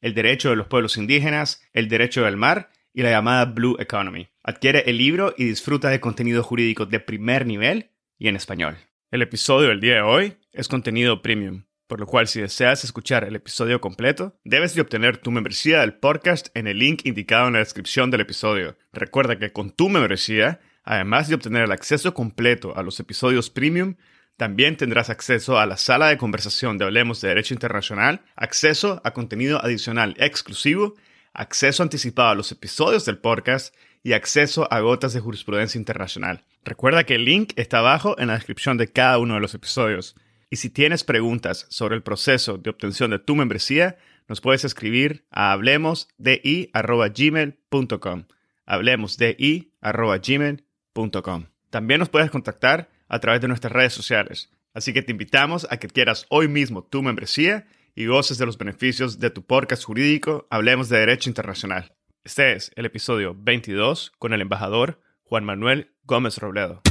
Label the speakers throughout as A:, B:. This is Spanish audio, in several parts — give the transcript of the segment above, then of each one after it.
A: el derecho de los pueblos indígenas, el derecho del mar y la llamada Blue Economy. Adquiere el libro y disfruta de contenido jurídico de primer nivel y en español. El episodio del día de hoy es contenido premium, por lo cual si deseas escuchar el episodio completo, debes de obtener tu membresía del podcast en el link indicado en la descripción del episodio. Recuerda que con tu membresía, además de obtener el acceso completo a los episodios premium, también tendrás acceso a la sala de conversación de Hablemos de Derecho Internacional, acceso a contenido adicional exclusivo, acceso anticipado a los episodios del podcast y acceso a gotas de jurisprudencia internacional. Recuerda que el link está abajo en la descripción de cada uno de los episodios. Y si tienes preguntas sobre el proceso de obtención de tu membresía, nos puedes escribir a hablemosdi.gmail.com. Hablemosdi.gmail.com. También nos puedes contactar a través de nuestras redes sociales. Así que te invitamos a que quieras hoy mismo tu membresía y goces de los beneficios de tu podcast jurídico Hablemos de Derecho Internacional. Este es el episodio 22 con el embajador Juan Manuel Gómez Robledo.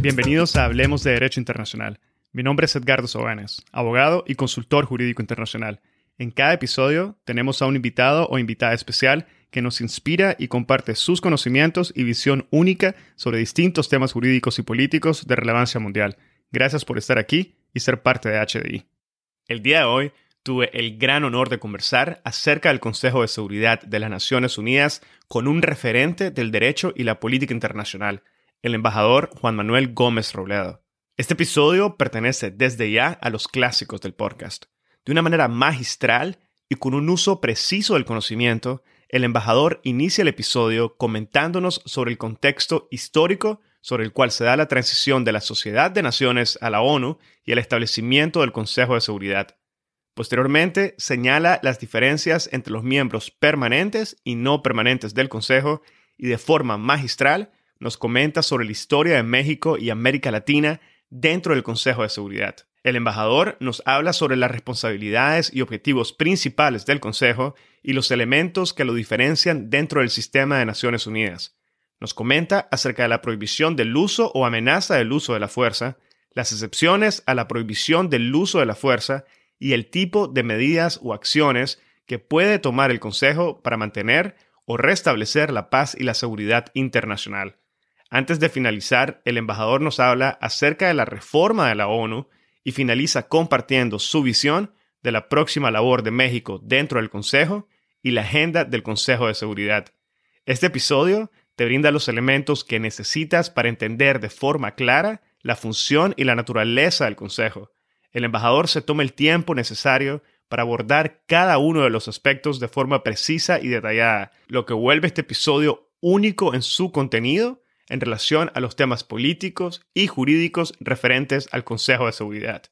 A: Bienvenidos a Hablemos de Derecho Internacional. Mi nombre es Edgardo Sobanes, abogado y consultor jurídico internacional. En cada episodio tenemos a un invitado o invitada especial que nos inspira y comparte sus conocimientos y visión única sobre distintos temas jurídicos y políticos de relevancia mundial. Gracias por estar aquí y ser parte de HDI. El día de hoy tuve el gran honor de conversar acerca del Consejo de Seguridad de las Naciones Unidas con un referente del derecho y la política internacional, el embajador Juan Manuel Gómez Robledo. Este episodio pertenece desde ya a los clásicos del podcast. De una manera magistral y con un uso preciso del conocimiento, el embajador inicia el episodio comentándonos sobre el contexto histórico sobre el cual se da la transición de la Sociedad de Naciones a la ONU y el establecimiento del Consejo de Seguridad. Posteriormente, señala las diferencias entre los miembros permanentes y no permanentes del Consejo y de forma magistral nos comenta sobre la historia de México y América Latina dentro del Consejo de Seguridad. El embajador nos habla sobre las responsabilidades y objetivos principales del Consejo y los elementos que lo diferencian dentro del sistema de Naciones Unidas. Nos comenta acerca de la prohibición del uso o amenaza del uso de la fuerza, las excepciones a la prohibición del uso de la fuerza y el tipo de medidas o acciones que puede tomar el Consejo para mantener o restablecer la paz y la seguridad internacional. Antes de finalizar, el embajador nos habla acerca de la reforma de la ONU y finaliza compartiendo su visión de la próxima labor de México dentro del Consejo y la agenda del Consejo de Seguridad. Este episodio te brinda los elementos que necesitas para entender de forma clara la función y la naturaleza del Consejo. El embajador se toma el tiempo necesario para abordar cada uno de los aspectos de forma precisa y detallada, lo que vuelve este episodio único en su contenido en relación a los temas políticos y jurídicos referentes al Consejo de Seguridad.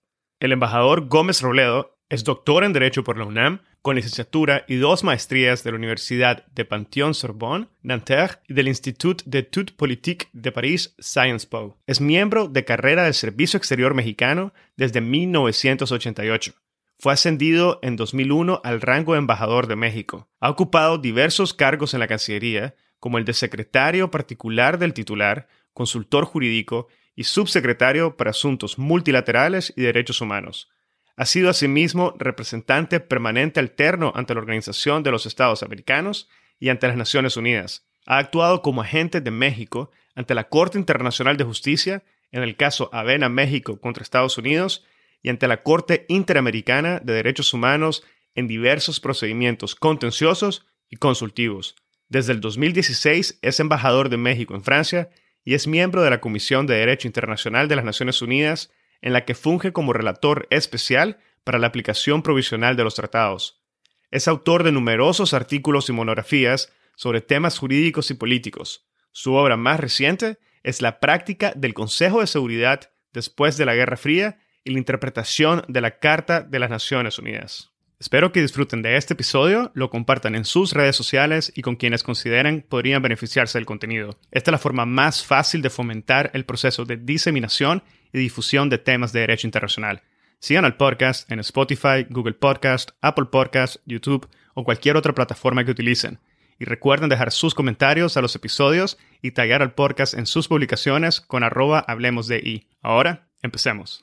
A: El embajador Gómez Robledo es doctor en Derecho por la UNAM, con licenciatura y dos maestrías de la Universidad de Panthéon-Sorbonne, Nanterre y del Institut d'études politiques de París, Sciences Po. Es miembro de carrera del Servicio Exterior Mexicano desde 1988. Fue ascendido en 2001 al rango de embajador de México. Ha ocupado diversos cargos en la Cancillería, como el de secretario particular del titular, consultor jurídico y subsecretario para asuntos multilaterales y derechos humanos. Ha sido asimismo representante permanente alterno ante la Organización de los Estados Americanos y ante las Naciones Unidas. Ha actuado como agente de México ante la Corte Internacional de Justicia en el caso Avena México contra Estados Unidos y ante la Corte Interamericana de Derechos Humanos en diversos procedimientos contenciosos y consultivos. Desde el 2016 es embajador de México en Francia y es miembro de la Comisión de Derecho Internacional de las Naciones Unidas, en la que funge como relator especial para la aplicación provisional de los tratados. Es autor de numerosos artículos y monografías sobre temas jurídicos y políticos. Su obra más reciente es La práctica del Consejo de Seguridad después de la Guerra Fría y la interpretación de la Carta de las Naciones Unidas. Espero que disfruten de este episodio, lo compartan en sus redes sociales y con quienes consideren podrían beneficiarse del contenido. Esta es la forma más fácil de fomentar el proceso de diseminación y difusión de temas de derecho internacional. Sigan al podcast en Spotify, Google Podcast, Apple Podcast, YouTube o cualquier otra plataforma que utilicen. Y recuerden dejar sus comentarios a los episodios y taggear al podcast en sus publicaciones con arroba hablemos de I. Ahora, empecemos.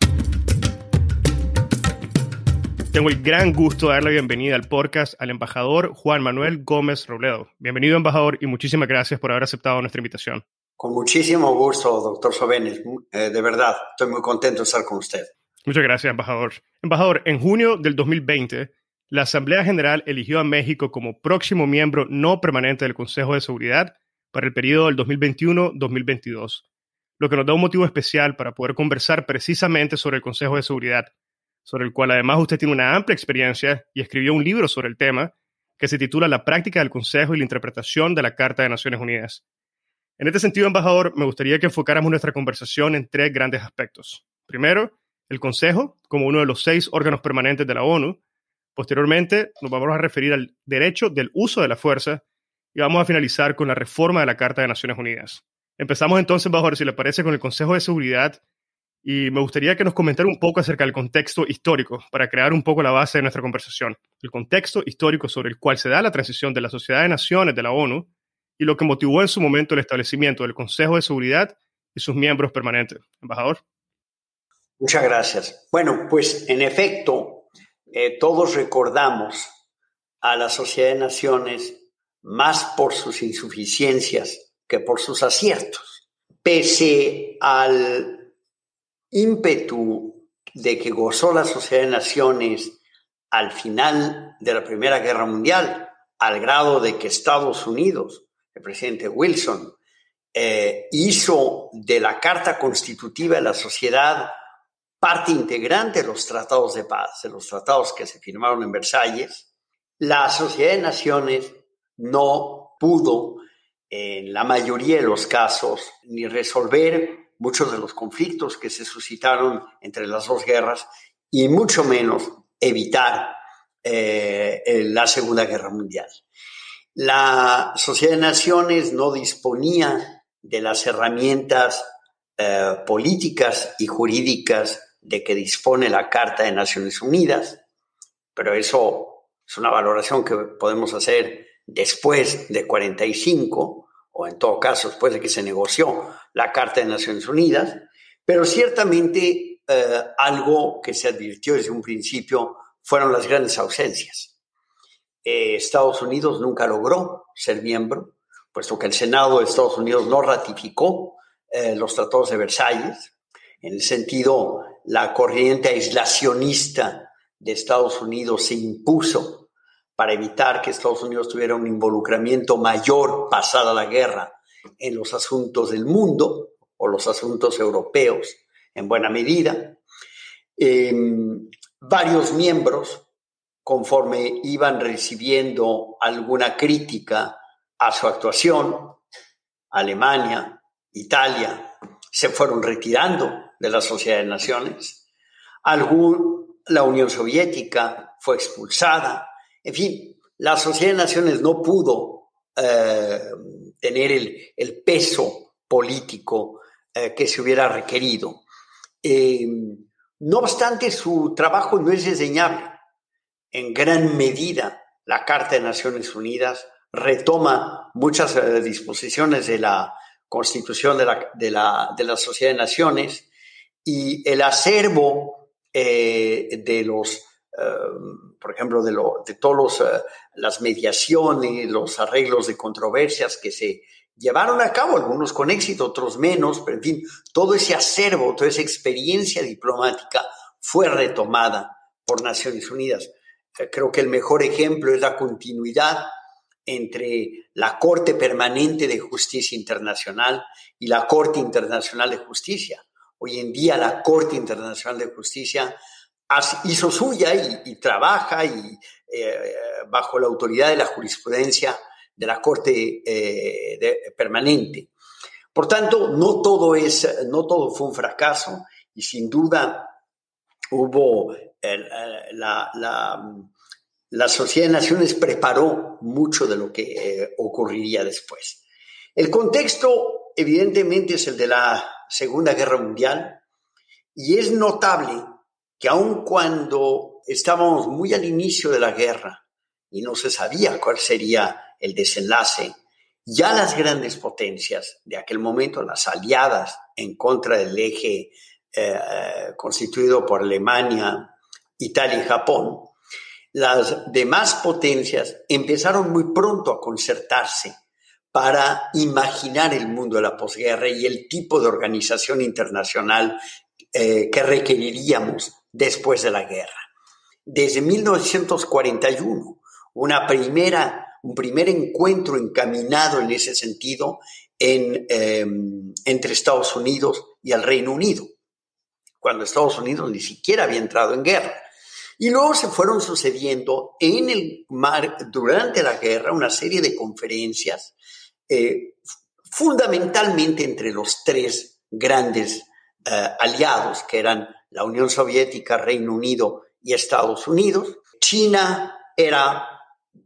A: Tengo el gran gusto de dar la bienvenida al podcast al embajador Juan Manuel Gómez Robledo. Bienvenido, embajador, y muchísimas gracias por haber aceptado nuestra invitación.
B: Con muchísimo gusto, doctor Sobenes. Eh, de verdad, estoy muy contento de estar con usted.
A: Muchas gracias, embajador. Embajador, en junio del 2020, la Asamblea General eligió a México como próximo miembro no permanente del Consejo de Seguridad para el periodo del 2021-2022, lo que nos da un motivo especial para poder conversar precisamente sobre el Consejo de Seguridad sobre el cual además usted tiene una amplia experiencia y escribió un libro sobre el tema que se titula La práctica del Consejo y la interpretación de la Carta de Naciones Unidas. En este sentido, embajador, me gustaría que enfocáramos nuestra conversación en tres grandes aspectos. Primero, el Consejo, como uno de los seis órganos permanentes de la ONU. Posteriormente, nos vamos a referir al derecho del uso de la fuerza y vamos a finalizar con la reforma de la Carta de Naciones Unidas. Empezamos entonces, embajador, si le parece, con el Consejo de Seguridad y me gustaría que nos comentara un poco acerca del contexto histórico para crear un poco la base de nuestra conversación. El contexto histórico sobre el cual se da la transición de la Sociedad de Naciones de la ONU y lo que motivó en su momento el establecimiento del Consejo de Seguridad y sus miembros permanentes. Embajador.
B: Muchas gracias. Bueno, pues en efecto, eh, todos recordamos a la Sociedad de Naciones más por sus insuficiencias que por sus aciertos. Pese al ímpetu de que gozó la Sociedad de Naciones al final de la Primera Guerra Mundial, al grado de que Estados Unidos, el presidente Wilson, eh, hizo de la Carta Constitutiva de la Sociedad parte integrante de los tratados de paz, de los tratados que se firmaron en Versalles, la Sociedad de Naciones no pudo, en la mayoría de los casos, ni resolver muchos de los conflictos que se suscitaron entre las dos guerras y mucho menos evitar eh, la Segunda Guerra Mundial. La Sociedad de Naciones no disponía de las herramientas eh, políticas y jurídicas de que dispone la Carta de Naciones Unidas, pero eso es una valoración que podemos hacer después de 45 o en todo caso después de que se negoció la Carta de Naciones Unidas, pero ciertamente eh, algo que se advirtió desde un principio fueron las grandes ausencias. Eh, Estados Unidos nunca logró ser miembro, puesto que el Senado de Estados Unidos no ratificó eh, los tratados de Versalles. En el sentido, la corriente aislacionista de Estados Unidos se impuso para evitar que Estados Unidos tuviera un involucramiento mayor pasada la guerra en los asuntos del mundo o los asuntos europeos en buena medida. Em, varios miembros, conforme iban recibiendo alguna crítica a su actuación, Alemania, Italia, se fueron retirando de la Sociedad de Naciones. La Unión Soviética fue expulsada, en fin, la Sociedad de Naciones no pudo eh, tener el, peso político eh, que se hubiera requerido. Eh, no obstante, su trabajo no es desdeñable. En gran medida, la Carta de Naciones Unidas retoma muchas disposiciones de la Constitución de la, Sociedad de Naciones y el acervo de los por ejemplo, de, lo, de todas eh, las mediaciones, los arreglos de controversias que se llevaron a cabo, algunos con éxito, otros menos, pero en fin, todo ese acervo, toda esa experiencia diplomática fue retomada por Naciones Unidas. Eh, creo que el mejor ejemplo es la continuidad entre la Corte Permanente de Justicia Internacional y la Corte Internacional de Justicia. Hoy en día la Corte Internacional de Justicia hizo suya y, trabaja y, eh, bajo la autoridad de la jurisprudencia de la Corte eh, Permanente. Por tanto, no todo, es, no todo fue un fracaso y sin duda hubo la, la, Sociedad de Naciones preparó mucho de lo que eh, ocurriría después. El contexto, evidentemente, es el de la Segunda Guerra Mundial y es notable que aun cuando estábamos muy al inicio de la guerra y no se sabía cuál sería el desenlace, ya las grandes potencias de aquel momento, las aliadas en contra del eje eh, constituido por Alemania, Italia y Japón, las demás potencias empezaron muy pronto a concertarse para imaginar el mundo de la posguerra y el tipo de organización internacional eh, que requeriríamos después de la guerra. Desde 1941, una primera, un primer encuentro encaminado en ese sentido em, entre Estados Unidos y el Reino Unido, cuando Estados Unidos ni siquiera había entrado en guerra. Y luego se fueron sucediendo en el mar, durante la guerra, una serie de conferencias, eh, fundamentalmente entre los tres grandes eh, aliados, que eran la Unión Soviética, Reino Unido y Estados Unidos. China era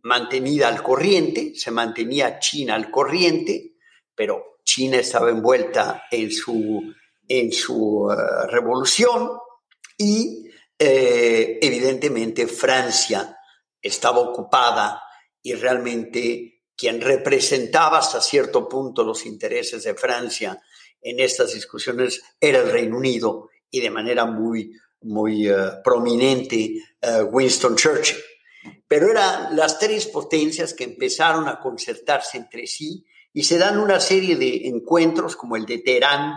B: mantenida al corriente, se mantenía China al corriente, pero China estaba envuelta en su, en su eh, revolución y eh, evidentemente Francia estaba ocupada y realmente quien representaba hasta cierto punto los intereses de Francia en estas discusiones era el Reino Unido y de manera muy, muy eh, prominente eh, Winston Churchill. Pero eran las tres potencias que empezaron a concertarse entre sí y se dan una serie de encuentros como el de Teherán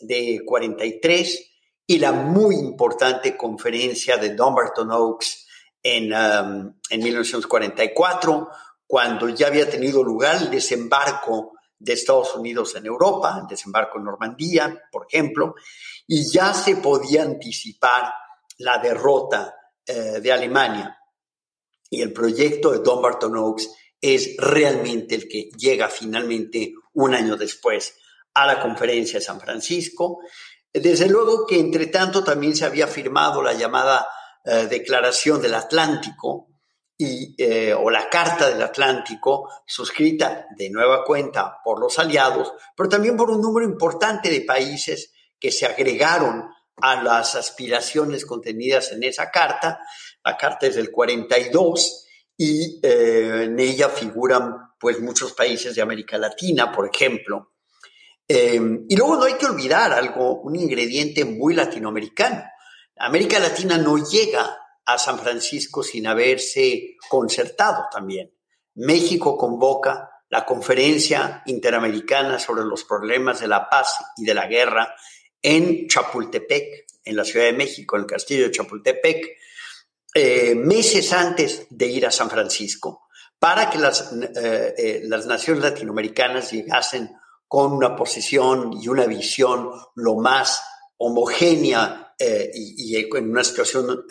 B: de 43, y la muy importante conferencia de Dumbarton Oaks en, um, en 1944, cuando ya había tenido lugar el desembarco de Estados Unidos en Europa, el desembarco en Normandía, por ejemplo, y ya se podía anticipar la derrota eh, de Alemania. Y el proyecto de Dumbarton Oaks es realmente el que llega finalmente un año después a la conferencia de San Francisco desde luego que, entre tanto, también se había firmado la llamada eh, Declaración del Atlántico eh, o la Carta del Atlántico, suscrita de nueva cuenta por los aliados, pero también por un número importante de países que se agregaron a las aspiraciones contenidas en esa carta. La carta es del 42 y eh, en ella figuran pues muchos países de América Latina, por ejemplo. Em, y luego no hay que olvidar algo, un ingrediente muy latinoamericano. América Latina no llega a San Francisco sin haberse concertado también. México convoca la Conferencia Interamericana sobre los Problemas de la Paz y de la Guerra en Chapultepec, en la Ciudad de México, en el Castillo de Chapultepec, eh, meses antes de ir a San Francisco, para que las, eh, eh, las naciones latinoamericanas llegasen con una posición y una visión lo más homogénea eh, y, en una situación,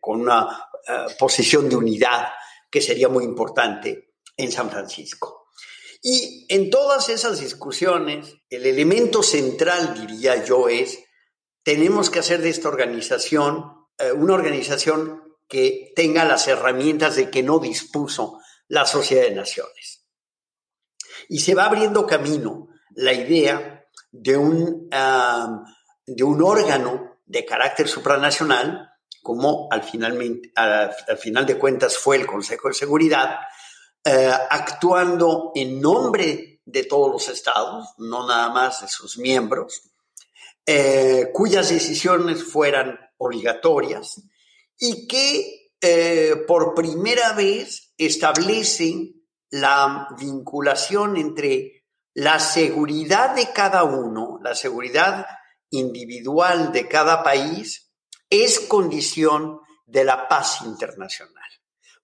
B: con una posición de unidad que sería muy importante en San Francisco. Y en todas esas discusiones, el elemento central, diría yo, es, tenemos que hacer de esta organización una organización que tenga las herramientas de que no dispuso la Sociedad de Naciones. Y se va abriendo camino la idea de un, de un órgano de carácter supranacional, como al, finalmente, al, final de cuentas fue el Consejo de Seguridad, eh, actuando en nombre de todos los estados, no nada más de sus miembros, eh, cuyas decisiones fueran obligatorias y que eh, por primera vez establecen la vinculación entre la seguridad de cada uno, la seguridad individual de cada país, es condición de la paz internacional.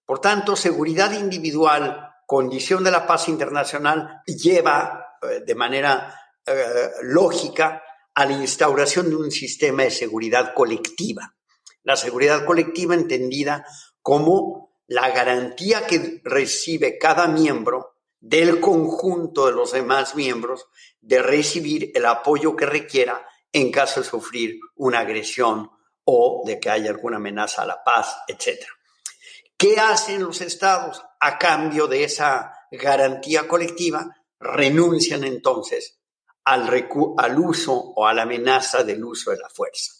B: Por tanto, seguridad individual condición de la paz internacional lleva eh, de manera eh, lógica a la instauración de un sistema de seguridad colectiva. La seguridad colectiva entendida como la garantía que recibe cada miembro del conjunto de los demás miembros de recibir el apoyo que requiera en caso de sufrir una agresión o de que haya alguna amenaza a la paz, etc. ¿Qué hacen los estados a cambio de esa garantía colectiva? Renuncian entonces al, al uso o a la amenaza del uso de la fuerza.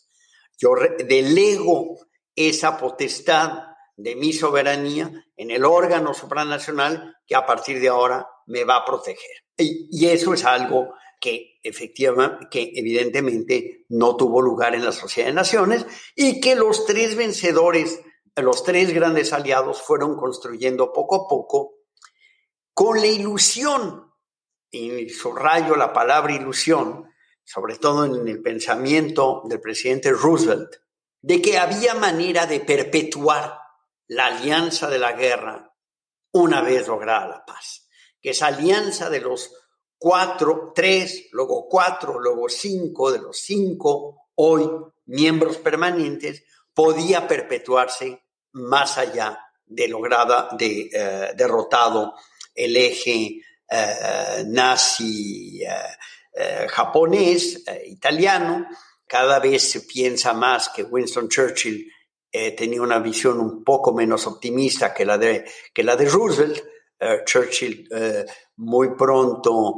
B: Yo delego esa potestad de mi soberanía en el órgano supranacional que a partir de ahora me va a proteger. Y, eso es algo que efectivamente, que evidentemente no tuvo lugar en la Sociedad de Naciones y que los tres vencedores, los tres grandes aliados fueron construyendo poco a poco con la ilusión, y subrayo la palabra ilusión, sobre todo en el pensamiento del presidente Roosevelt, de que había manera de perpetuar la alianza de la guerra una vez lograda la paz. Que esa alianza de los cuatro, tres, luego cuatro, luego cinco, de los cinco hoy miembros permanentes, podía perpetuarse más allá de lograda, de eh, derrotado el eje eh, nazi eh, japonés, italiano. Cada vez se piensa más que Winston Churchill tenía una visión un poco menos optimista que la de, que la de Roosevelt. Churchill muy pronto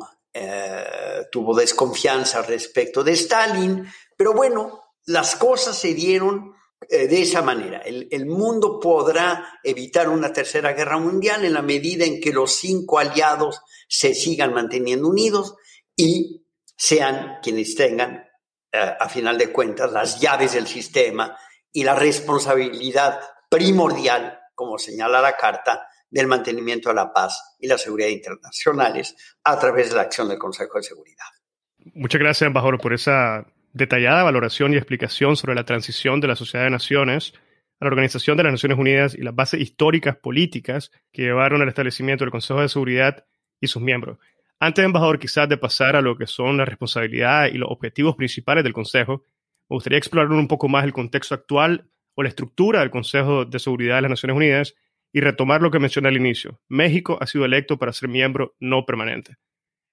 B: tuvo desconfianza respecto de Stalin, pero bueno, las cosas se dieron de esa manera. El, mundo podrá evitar una tercera guerra mundial en la medida en que los cinco aliados se sigan manteniendo unidos y sean quienes tengan, a final de cuentas, las llaves del sistema y la responsabilidad primordial, como señala la Carta, del mantenimiento de la paz y la seguridad internacionales a través de la acción del Consejo de Seguridad.
A: Muchas gracias, embajador, por esa detallada valoración y explicación sobre la transición de la Sociedad de Naciones a la Organización de las Naciones Unidas y las bases históricas políticas que llevaron al establecimiento del Consejo de Seguridad y sus miembros. Antes, embajador, quizás de pasar a lo que son las responsabilidades y los objetivos principales del Consejo, me gustaría explorar un poco más el contexto actual o la estructura del Consejo de Seguridad de las Naciones Unidas y retomar lo que mencioné al inicio. México ha sido electo para ser miembro no permanente.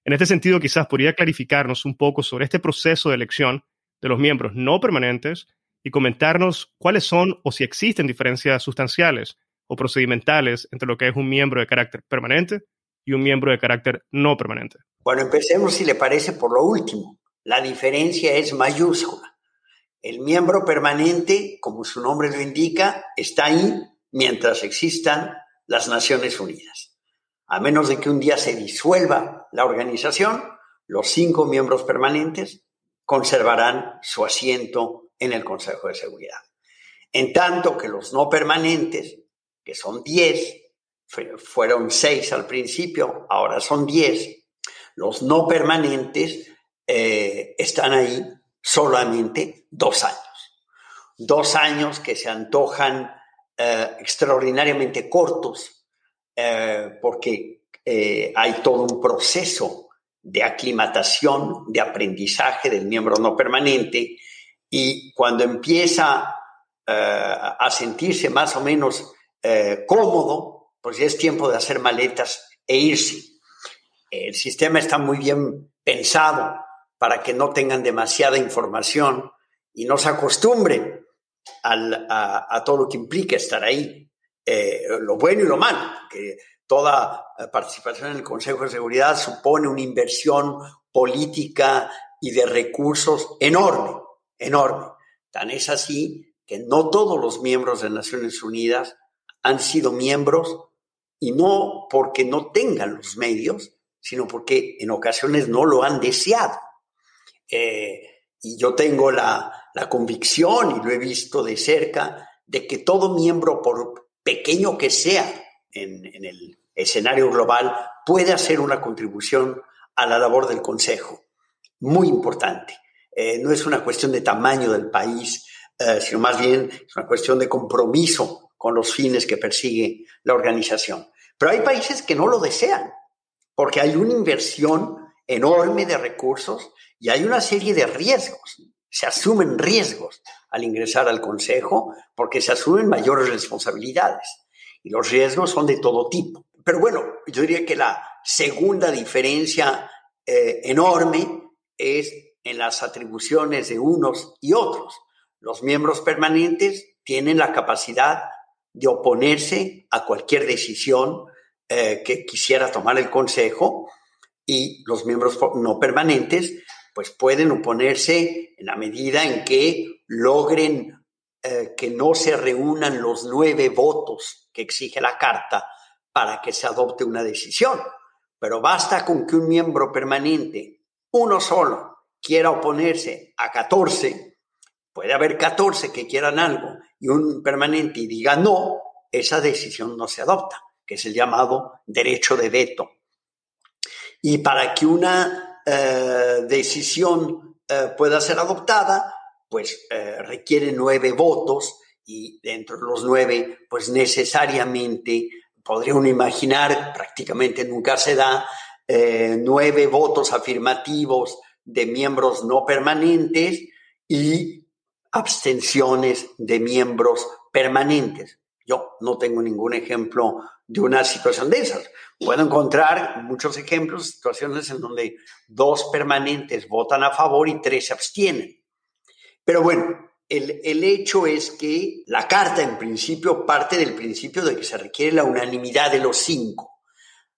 A: En este sentido, quizás podría clarificarnos un poco sobre este proceso de elección de los miembros no permanentes y comentarnos cuáles son o si existen diferencias sustanciales o procedimentales entre lo que es un miembro de carácter permanente y un miembro de carácter no permanente.
B: Bueno, empecemos, si le parece, por lo último. La diferencia es mayúscula. El miembro permanente, como su nombre lo indica, está ahí mientras existan las Naciones Unidas. A menos de que un día se disuelva la organización, los cinco miembros permanentes conservarán su asiento en el Consejo de Seguridad. En tanto que los no permanentes, que son diez, fueron seis al principio, ahora son diez, los no permanentes eh, están ahí solamente dos años. Dos años que se antojan eh, extraordinariamente cortos eh, porque eh, hay todo un proceso de aclimatación, de aprendizaje del miembro no permanente y cuando empieza a sentirse más o menos cómodo, pues ya es tiempo de hacer maletas e irse. El sistema está muy bien pensado para que no tengan demasiada información y no se acostumbren a, todo lo que implica estar ahí, eh, lo bueno y lo malo, que toda eh, participación en el Consejo de Seguridad supone una inversión política y de recursos enorme, enorme. Tan es así que no todos los miembros de Naciones Unidas han sido miembros y no porque no tengan los medios, sino porque en ocasiones no lo han deseado. Eh, y yo tengo la, convicción, y lo he visto de cerca, de que todo miembro, por pequeño que sea en, el escenario global, puede hacer una contribución a la labor del Consejo. Muy importante. Eh, no es una cuestión de tamaño del país, eh, sino más bien es una cuestión de compromiso con los fines que persigue la organización. Pero hay países que no lo desean, porque hay una inversión enorme de recursos y hay una serie de riesgos. Se asumen riesgos al ingresar al Consejo porque se asumen mayores responsabilidades. Y los riesgos son de todo tipo. Pero bueno, yo diría que la segunda diferencia eh, enorme es en las atribuciones de unos y otros. Los miembros permanentes tienen la capacidad de oponerse a cualquier decisión eh, que quisiera tomar el Consejo y los miembros no permanentes pues pueden oponerse en la medida en que logren eh, que no se reúnan los nueve votos que exige la Carta para que se adopte una decisión. Pero basta con que un miembro permanente, uno solo, quiera oponerse a 14, puede haber 14 que quieran algo y un permanente y diga no, esa decisión no se adopta, que es el llamado derecho de veto. Y para que una eh, decisión eh, pueda ser adoptada, pues eh, requiere nueve votos y dentro de los nueve, pues necesariamente podría uno imaginar, prácticamente nunca se da, nueve votos afirmativos de miembros no permanentes y abstenciones de miembros permanentes. Yo no tengo ningún ejemplo de una situación de esas. Puedo encontrar muchos ejemplos, situaciones en donde dos permanentes votan a favor y tres se abstienen. Pero bueno, el, el, hecho es que la carta en principio parte del principio de que se requiere la unanimidad de los cinco.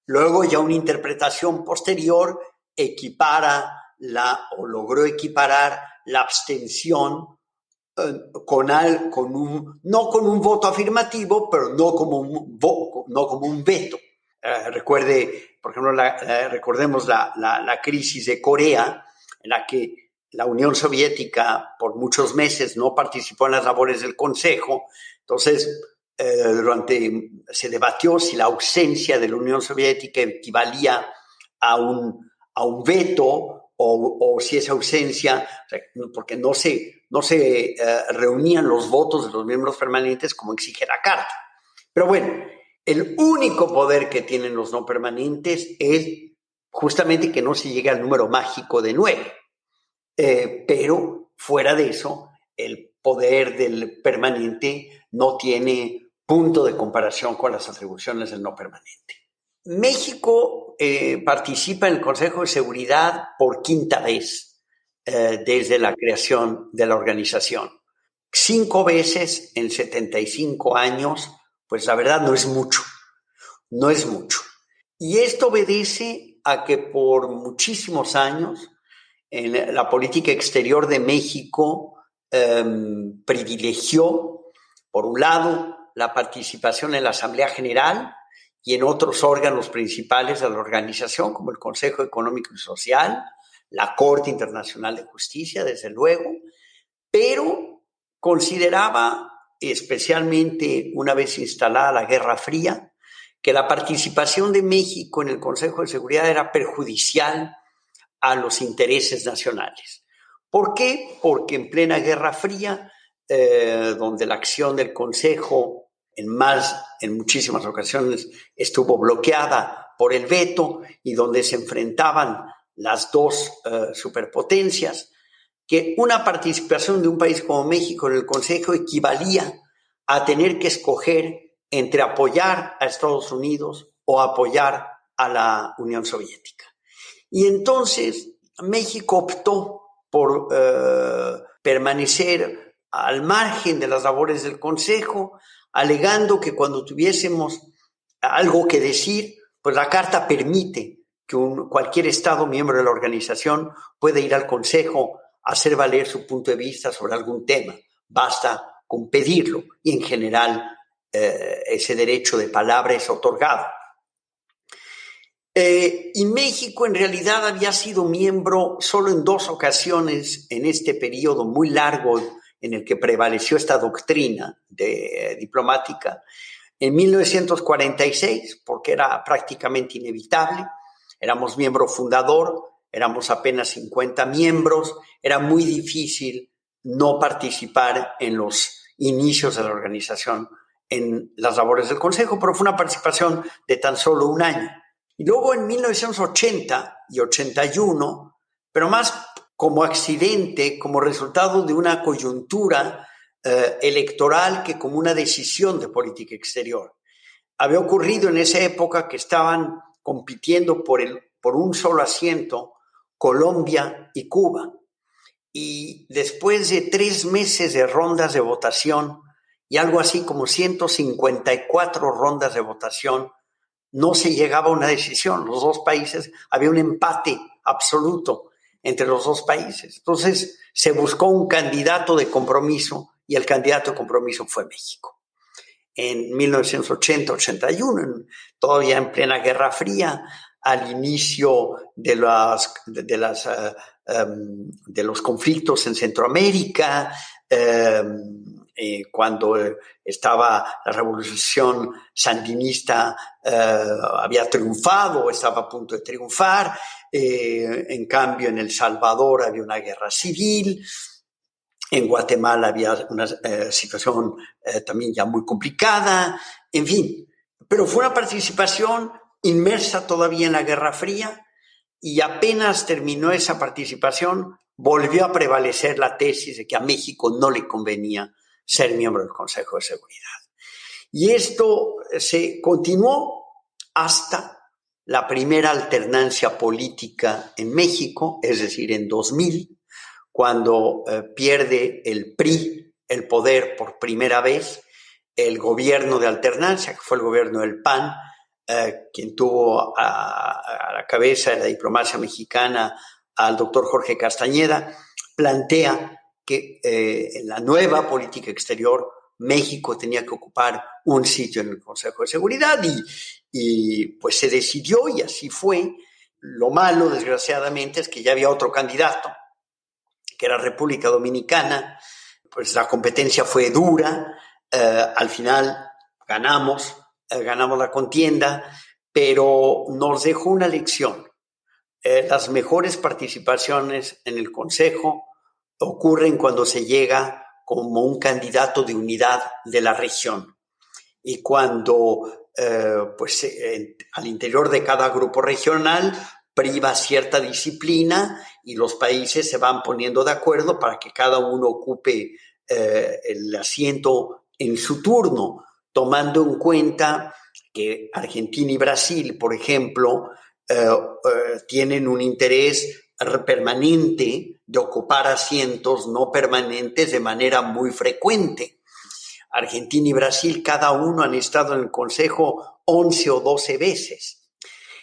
B: Luego ya una interpretación posterior equipara la, o logró equiparar la abstención eh, con, con un, no con un voto afirmativo, pero no como un, no como un veto. Eh, recuerde, por ejemplo, la, recordemos la, la, crisis de Corea, en la que la Unión Soviética por muchos meses no participó en las labores del Consejo. Entonces, eh, durante, se debatió si la ausencia de la Unión Soviética equivalía a un, a un veto o, si esa ausencia, porque no se, no se eh, reunían los votos de los miembros permanentes como exige la Carta. Pero bueno, el único poder que tienen los no permanentes es justamente que no se llegue al número mágico de nueve. Eh, pero fuera de eso, el poder del permanente no tiene punto de comparación con las atribuciones del no permanente. México eh, participa en el Consejo de Seguridad por quinta vez eh, desde la creación de la organización. Cinco veces en 75 años, pues la verdad no es mucho, no es mucho. Y esto obedece a que por muchísimos años en la política exterior de México em, privilegió, por un lado, la participación en la Asamblea General, y en otros órganos principales de la organización, como el Consejo Económico y Social, la Corte Internacional de Justicia, desde luego, pero consideraba, especialmente una vez instalada la Guerra Fría, que la participación de México en el Consejo de Seguridad era perjudicial a los intereses nacionales. ¿Por qué? Porque en plena Guerra Fría, eh, donde la acción del Consejo en más, en muchísimas ocasiones estuvo bloqueada por el veto y donde se enfrentaban las dos eh, superpotencias, que una participación de un país como México en el Consejo equivalía a tener que escoger entre apoyar a Estados Unidos o apoyar a la Unión Soviética. Y entonces México optó por eh, permanecer al margen de las labores del Consejo, alegando que cuando tuviésemos algo que decir, pues la Carta permite que cualquier Estado miembro de la organización pueda ir al Consejo a hacer valer su punto de vista sobre algún tema. Basta con pedirlo y en general eh, ese derecho de palabra es otorgado. Eh, y México en realidad había sido miembro solo en dos ocasiones en este periodo muy largo en el que prevaleció esta doctrina de, diplomática. En 1946, porque era prácticamente inevitable, éramos miembro fundador, éramos apenas 50 miembros, era muy difícil no participar en los inicios de la organización en las labores del Consejo, pero fue una participación de tan solo un año. Y luego en 1980 y 81, pero más como accidente, como resultado de una coyuntura eh, electoral que como una decisión de política exterior. Había ocurrido en esa época que estaban compitiendo por, un solo asiento Colombia y Cuba. Y después de tres meses de rondas de votación y algo así como 154 rondas de votación, no se llegaba a una decisión. Los dos países, había un empate absoluto entre los dos países. Entonces se buscó un candidato de compromiso y el candidato de compromiso fue México. En 1980-81, todavía en plena Guerra Fría, al inicio de, las, de, las, eh, em, de los conflictos en Centroamérica, em, eh, cuando estaba la revolución sandinista, eh, había triunfado, estaba a punto de triunfar, en cambio en El Salvador había una guerra civil, en Guatemala había una situación también ya muy complicada, en fin, pero fue una participación inmersa todavía en la Guerra Fría y apenas terminó esa participación, volvió a prevalecer la tesis de que a México no le convenía ser miembro del Consejo de Seguridad. Y esto se continuó hasta la primera alternancia política en México, es decir, en 2000, cuando eh, pierde el PRI el poder por primera vez, el gobierno de alternancia, que fue el gobierno del PAN, eh, quien tuvo a, la cabeza de la diplomacia mexicana al doctor Jorge Castañeda, plantea que eh, en la nueva política exterior México tenía que ocupar un sitio en el Consejo de Seguridad y, pues se decidió y así fue. Lo malo, desgraciadamente, es que ya había otro candidato, que era República Dominicana, pues la competencia fue dura, eh, al final ganamos, eh, ganamos la contienda, pero nos dejó una lección. Las mejores participaciones en el Consejo ocurren cuando se llega como un candidato de unidad de la región. Y cuando eh, pues, al interior de cada grupo regional priva cierta disciplina y los países se van poniendo de acuerdo para que cada uno ocupe el asiento en su turno tomando en cuenta que Argentina y Brasil, por ejemplo, eh, eh, tienen un interés permanente de ocupar asientos no permanentes de manera muy frecuente. Argentina y Brasil, cada uno han estado en el Consejo 11 o 12 veces.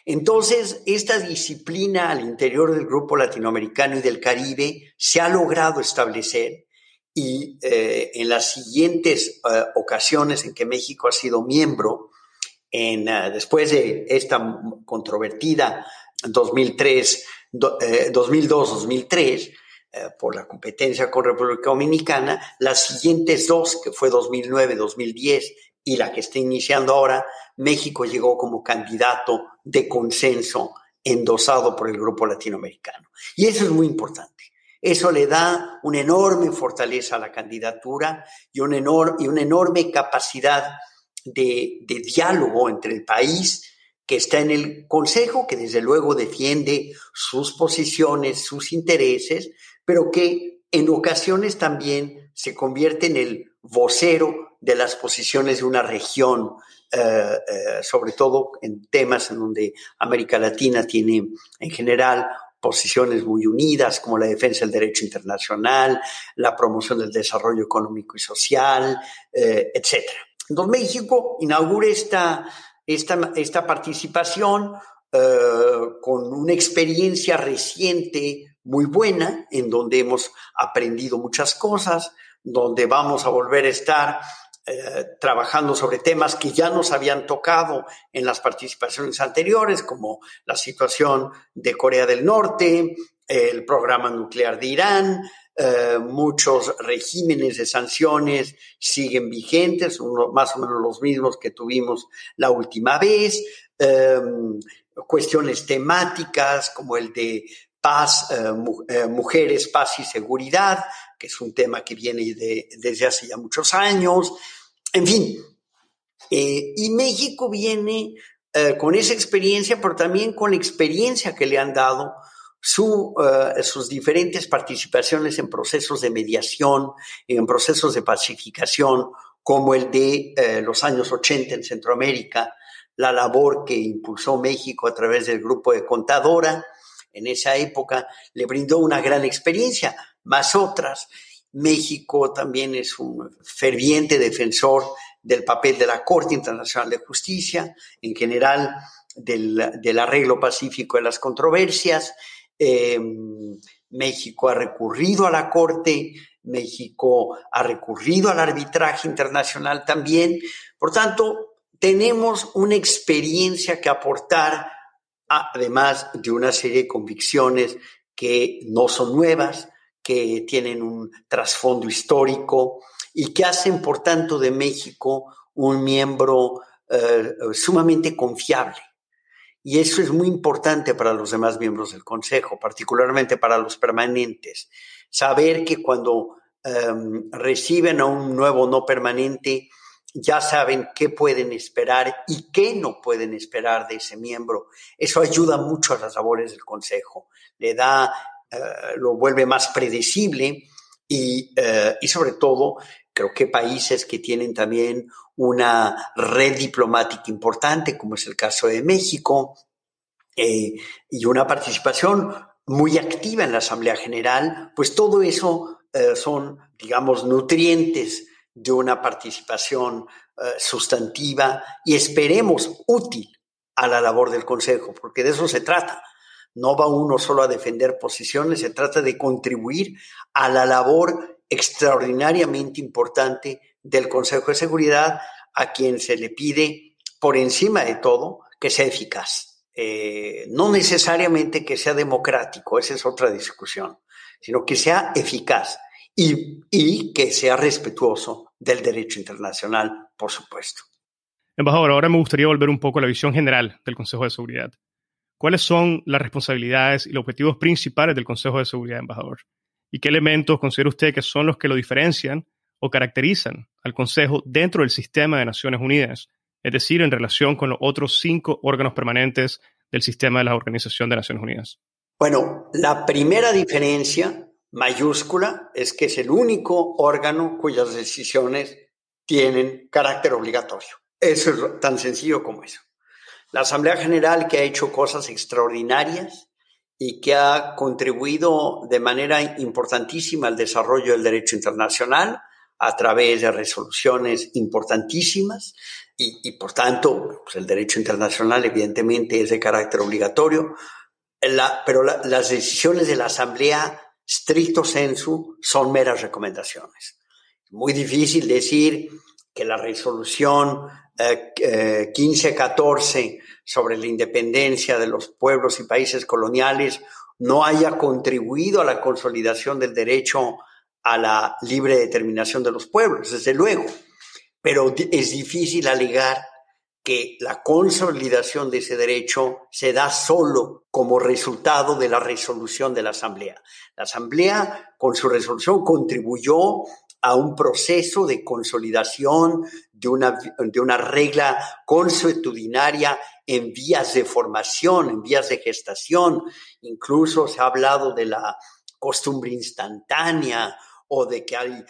B: Entonces, esta disciplina al interior del grupo latinoamericano y del Caribe se ha logrado establecer y eh, en las siguientes eh, ocasiones en que México ha sido miembro, en, eh, después de esta controvertida 2003, 2002-2003, por la competencia con República Dominicana, las siguientes dos, que fue 2009-2010 y la que está iniciando ahora, México llegó como candidato de consenso endosado por el grupo latinoamericano. Y eso es muy importante. Eso le da una enorme fortaleza a la candidatura y una, y una enorme capacidad de, de diálogo entre el país que está en el Consejo, que desde luego defiende sus posiciones, sus intereses, pero que en ocasiones también se convierte en el vocero de las posiciones de una región, eh, eh, sobre todo en temas en donde América Latina tiene en general posiciones muy unidas como la defensa del derecho internacional, la promoción del desarrollo económico y social, eh, etc. Entonces México inaugura esta, esta, esta participación eh, con una experiencia reciente muy buena, en donde hemos aprendido muchas cosas, donde vamos a volver a estar eh, trabajando sobre temas que ya nos habían tocado en las participaciones anteriores, como la situación de Corea del Norte, el programa nuclear de Irán, eh, muchos regímenes de sanciones siguen vigentes, más o menos los mismos que tuvimos la última vez, em, cuestiones temáticas como el de paz, eh, mujeres, paz y seguridad, que es un tema que viene de, desde hace ya muchos años, en fin, Eh, y México viene eh, con esa experiencia, pero también con la experiencia que le han dado su, eh, sus diferentes participaciones en procesos de mediación, en procesos de pacificación, como el de los años 80 en Centroamérica, la labor que impulsó México a través del grupo de Contadora, en esa época le brindó una gran experiencia, más otras. México también es un ferviente defensor del papel de la Corte Internacional de Justicia, en general del, arreglo pacífico de las controversias. Em, México ha recurrido a la Corte, México ha recurrido al arbitraje internacional también. Por tanto, tenemos una experiencia que aportar, además de una serie de convicciones que no son nuevas, que tienen un trasfondo histórico y que hacen, por tanto, de México un miembro eh, sumamente confiable. Y eso es muy importante para los demás miembros del Consejo, particularmente para los permanentes. Saber que cuando em, reciben a un nuevo no permanente, ya saben qué pueden esperar y qué no pueden esperar de ese miembro. Eso ayuda mucho a las labores del Consejo. Le da eh, lo vuelve más predecible y, eh, y sobre todo creo que países que tienen también una red diplomática importante, como es el caso de México, eh, y una participación muy activa en la Asamblea General, pues todo eso son, digamos, nutrientes de una participación sustantiva y esperemos útil a la labor del Consejo, porque de eso se trata. No va uno solo a defender posiciones, se trata de contribuir a la labor extraordinariamente importante del Consejo de Seguridad, a quien se le pide, por encima de todo, que sea eficaz. Eh, no necesariamente que sea democrático, esa es otra discusión, sino que sea eficaz y, y que sea respetuoso del derecho internacional, por supuesto.
A: Embajador, ahora me gustaría volver un poco a la visión general del Consejo de Seguridad. ¿Cuáles son las responsabilidades y los objetivos principales del Consejo de Seguridad, embajador? ¿Y qué elementos considera usted que son los que lo diferencian o caracterizan al Consejo dentro del sistema de Naciones Unidas, es decir, en relación con los otros cinco órganos permanentes del sistema de la Organización de Naciones Unidas?
B: Bueno, la primera diferencia mayúscula es que es el único órgano cuyas decisiones tienen carácter obligatorio. Eso es tan sencillo como eso. La Asamblea General que ha hecho cosas extraordinarias y que ha contribuido de manera importantísima al desarrollo del derecho internacional a través de resoluciones importantísimas y, por tanto pues el derecho internacional evidentemente es de carácter obligatorio, pero las decisiones de la Asamblea stricto sensu son meras recomendaciones. Muy difícil decir que la resolución 1514 eh, eh, sobre la independencia de los pueblos y países coloniales no haya contribuido a la consolidación del derecho a la libre determinación de los pueblos, desde luego. Pero es difícil alegar que la consolidación de ese derecho se da solo como resultado de la resolución de la Asamblea. La Asamblea, con su resolución, contribuyó a un proceso de consolidación de una, de una regla consuetudinaria en vías de formación, en vías de gestación. Incluso se ha hablado de la costumbre instantánea o de que hay...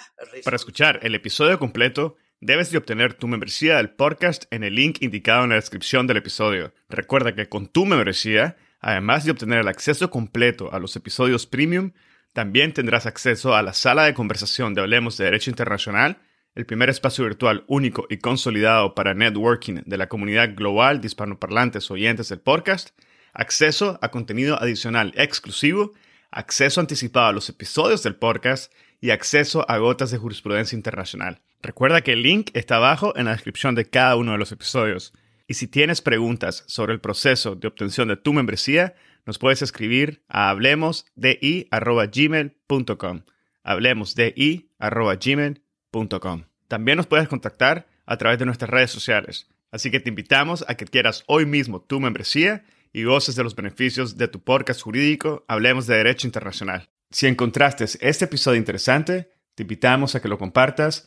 A: Para escuchar el episodio completo, debes de obtener tu membresía del podcast en el link indicado en la descripción del episodio. Recuerda que con tu membresía, además de obtener el acceso completo a los episodios premium, también tendrás acceso a la sala de conversación de Hablemos de Derecho Internacional, el primer espacio virtual único y consolidado para networking de la comunidad global de hispanoparlantes oyentes del podcast, acceso a contenido adicional exclusivo, acceso anticipado a los episodios del podcast y acceso a gotas de jurisprudencia internacional. Recuerda que el link está abajo en la descripción de cada uno de los episodios. Y si tienes preguntas sobre el proceso de obtención de tu membresía, nos puedes escribir a hablemosdi.gmail.com. Hablemosdi.gmail.com. También nos puedes contactar a través de nuestras redes sociales. Así que te invitamos a que quieras hoy mismo tu membresía y goces de los beneficios de tu podcast jurídico Hablemos de Derecho Internacional. Si encontraste este episodio interesante, te invitamos a que lo compartas